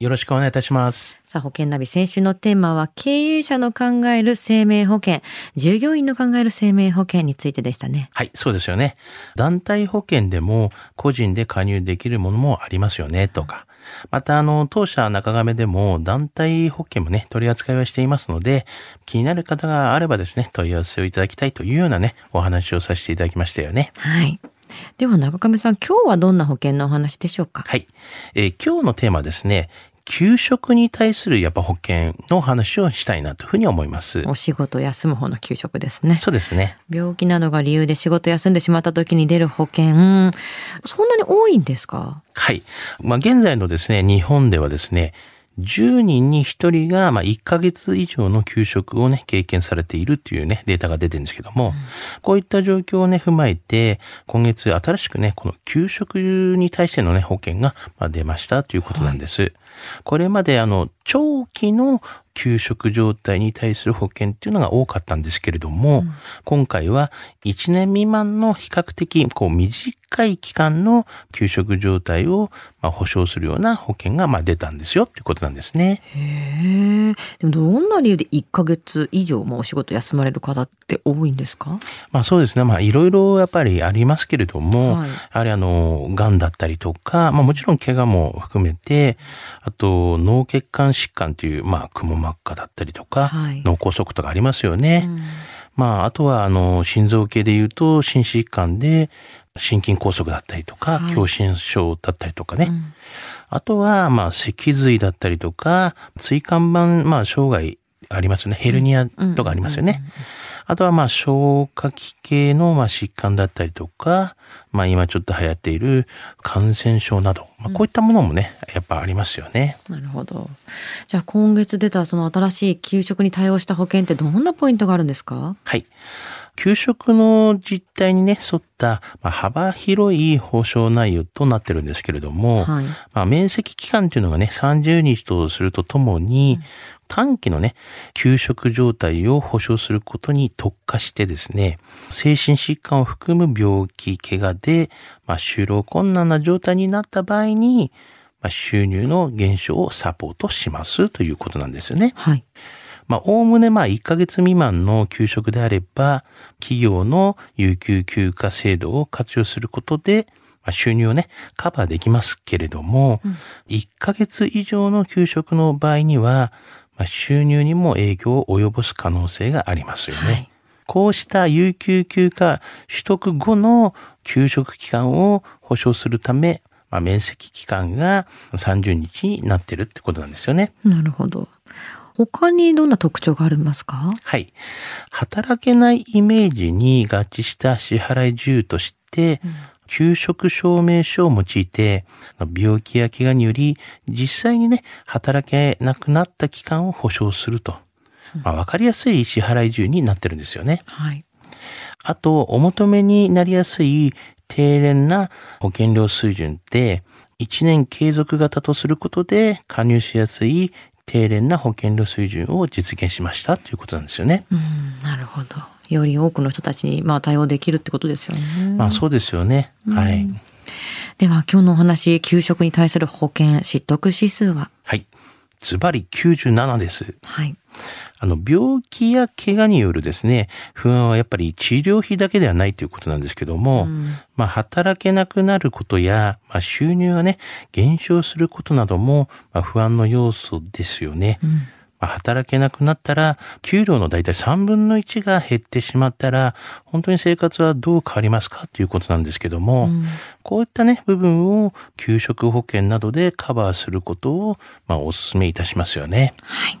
よろしくお願いいたします。さあ、保険ナビ先週のテーマは経営者の考える生命保険、従業員の考える生命保険についてでしたね。はい、そうですよね。団体保険でも個人で加入できるものもありますよね、とか。また、あの、当社中亀でも団体保険もね、取り扱いはしていますので、気になる方があればですね、問い合わせをいただきたいというようなね、お話をさせていただきましたよね。はい。では中亀さん、今日はどんな保険のお話でしょうか？はい。えー今日のテーマはですね、給食に対するやっぱ保険の話をしたいなというふうに思います。お仕事休む方の給食ですね。そうですね。病気などが理由で仕事休んでしまった時に出る保険、うんそんなに多いんですか？はい。まあ、現在のですね、日本ではですね、10人に1人が、まあ、1ヶ月以上の休職をね、経験されているっていうね、データが出てるんですけども、こういった状況をね、踏まえて、今月新しくね、この休職に対してのね、保険がまあ出ましたということなんです。これまであの、長期の休職状態に対する保険っていうのが多かったんですけれども、今回は1年未満の比較的こう短い期間の休職状態をまあ保証するような保険がまあ出たんですよっていうことなんですね。へえ。でもどんな理由で1ヶ月以上もお仕事休まれる方って多いんですか？まあそうですね。まあいろいろやっぱりありますけれども、はいやはりあの、癌だったりとか、まあもちろん怪我も含めて、あと脳血管疾患という、まあくも膜下だったりとか、はい脳梗塞とかありますよね。うんまあ、あとは、あの、心臓系で言うと、心疾患で、心筋梗塞だったりとか、はい狭心症だったりとかね。うんあとは、まあ、脊髄だったりとか、椎間板、まあ、障害ありますよね。ヘルニアとかありますよね。あとは、まあ、消化器系の、まあ、疾患だったりとか、まあ、今ちょっと流行っている感染症など、まあ、こういったものもね、やっぱありますよね。なるほど。じゃあ今月出たその新しい給食に対応した保険ってどんなポイントがあるんですか？はい。給食の実態にね、沿った、まあ、幅広い保証内容となってるんですけれども、はい。まあ、面積期間というのがね、30日とするとともに、短期のね、休職状態を保証することに特化してですね、精神疾患を含む病気、怪我で、まあ、就労困難な状態になった場合に、まあ、収入の減少をサポートしますということなんですよね。はい。まあ、おおむねまあ1ヶ月未満の休職であれば、企業の有給休暇制度を活用することで、まあ、収入をね、カバーできますけれども、1ヶ月以上の休職の場合には、まあ、収入にも影響を及ぼす可能性がありますよね。はいこうした有給休暇取得後の休職期間を保証するため、まあ、面積期間が30日になってるってことなんですよね。なるほど。他にどんな特徴がありますか？はい。働けないイメージに合致した支払い自由として、休職証明書を用いて、病気や怪我により、実際にね、働けなくなった期間を保証すると。まあ、わかりやすい支払い自由になってるんですよね。はい。あと、お求めになりやすい低廉な保険料水準って、1年継続型とすることで加入しやすい低廉な保険料水準を実現しましたということなんですよね。うん、なるほど。より多くの人たちにまあ対応できるってことですよね。まあそうですよね。はい。では今日のお話、給食に対する保険失得指数は？はい。ズバリ97です。はい。あの、病気や怪我によるですね、不安はやっぱり治療費だけではないということなんですけども、まあ、働けなくなることや、まあ、収入がね、減少することなども、まあ、不安の要素ですよね。まあ、働けなくなったら、給料のだいたい3分の1が減ってしまったら、本当に生活はどう変わりますかということなんですけども、こういったね、部分を給食保険などでカバーすることを、まあ、お勧めいたしますよね。はい。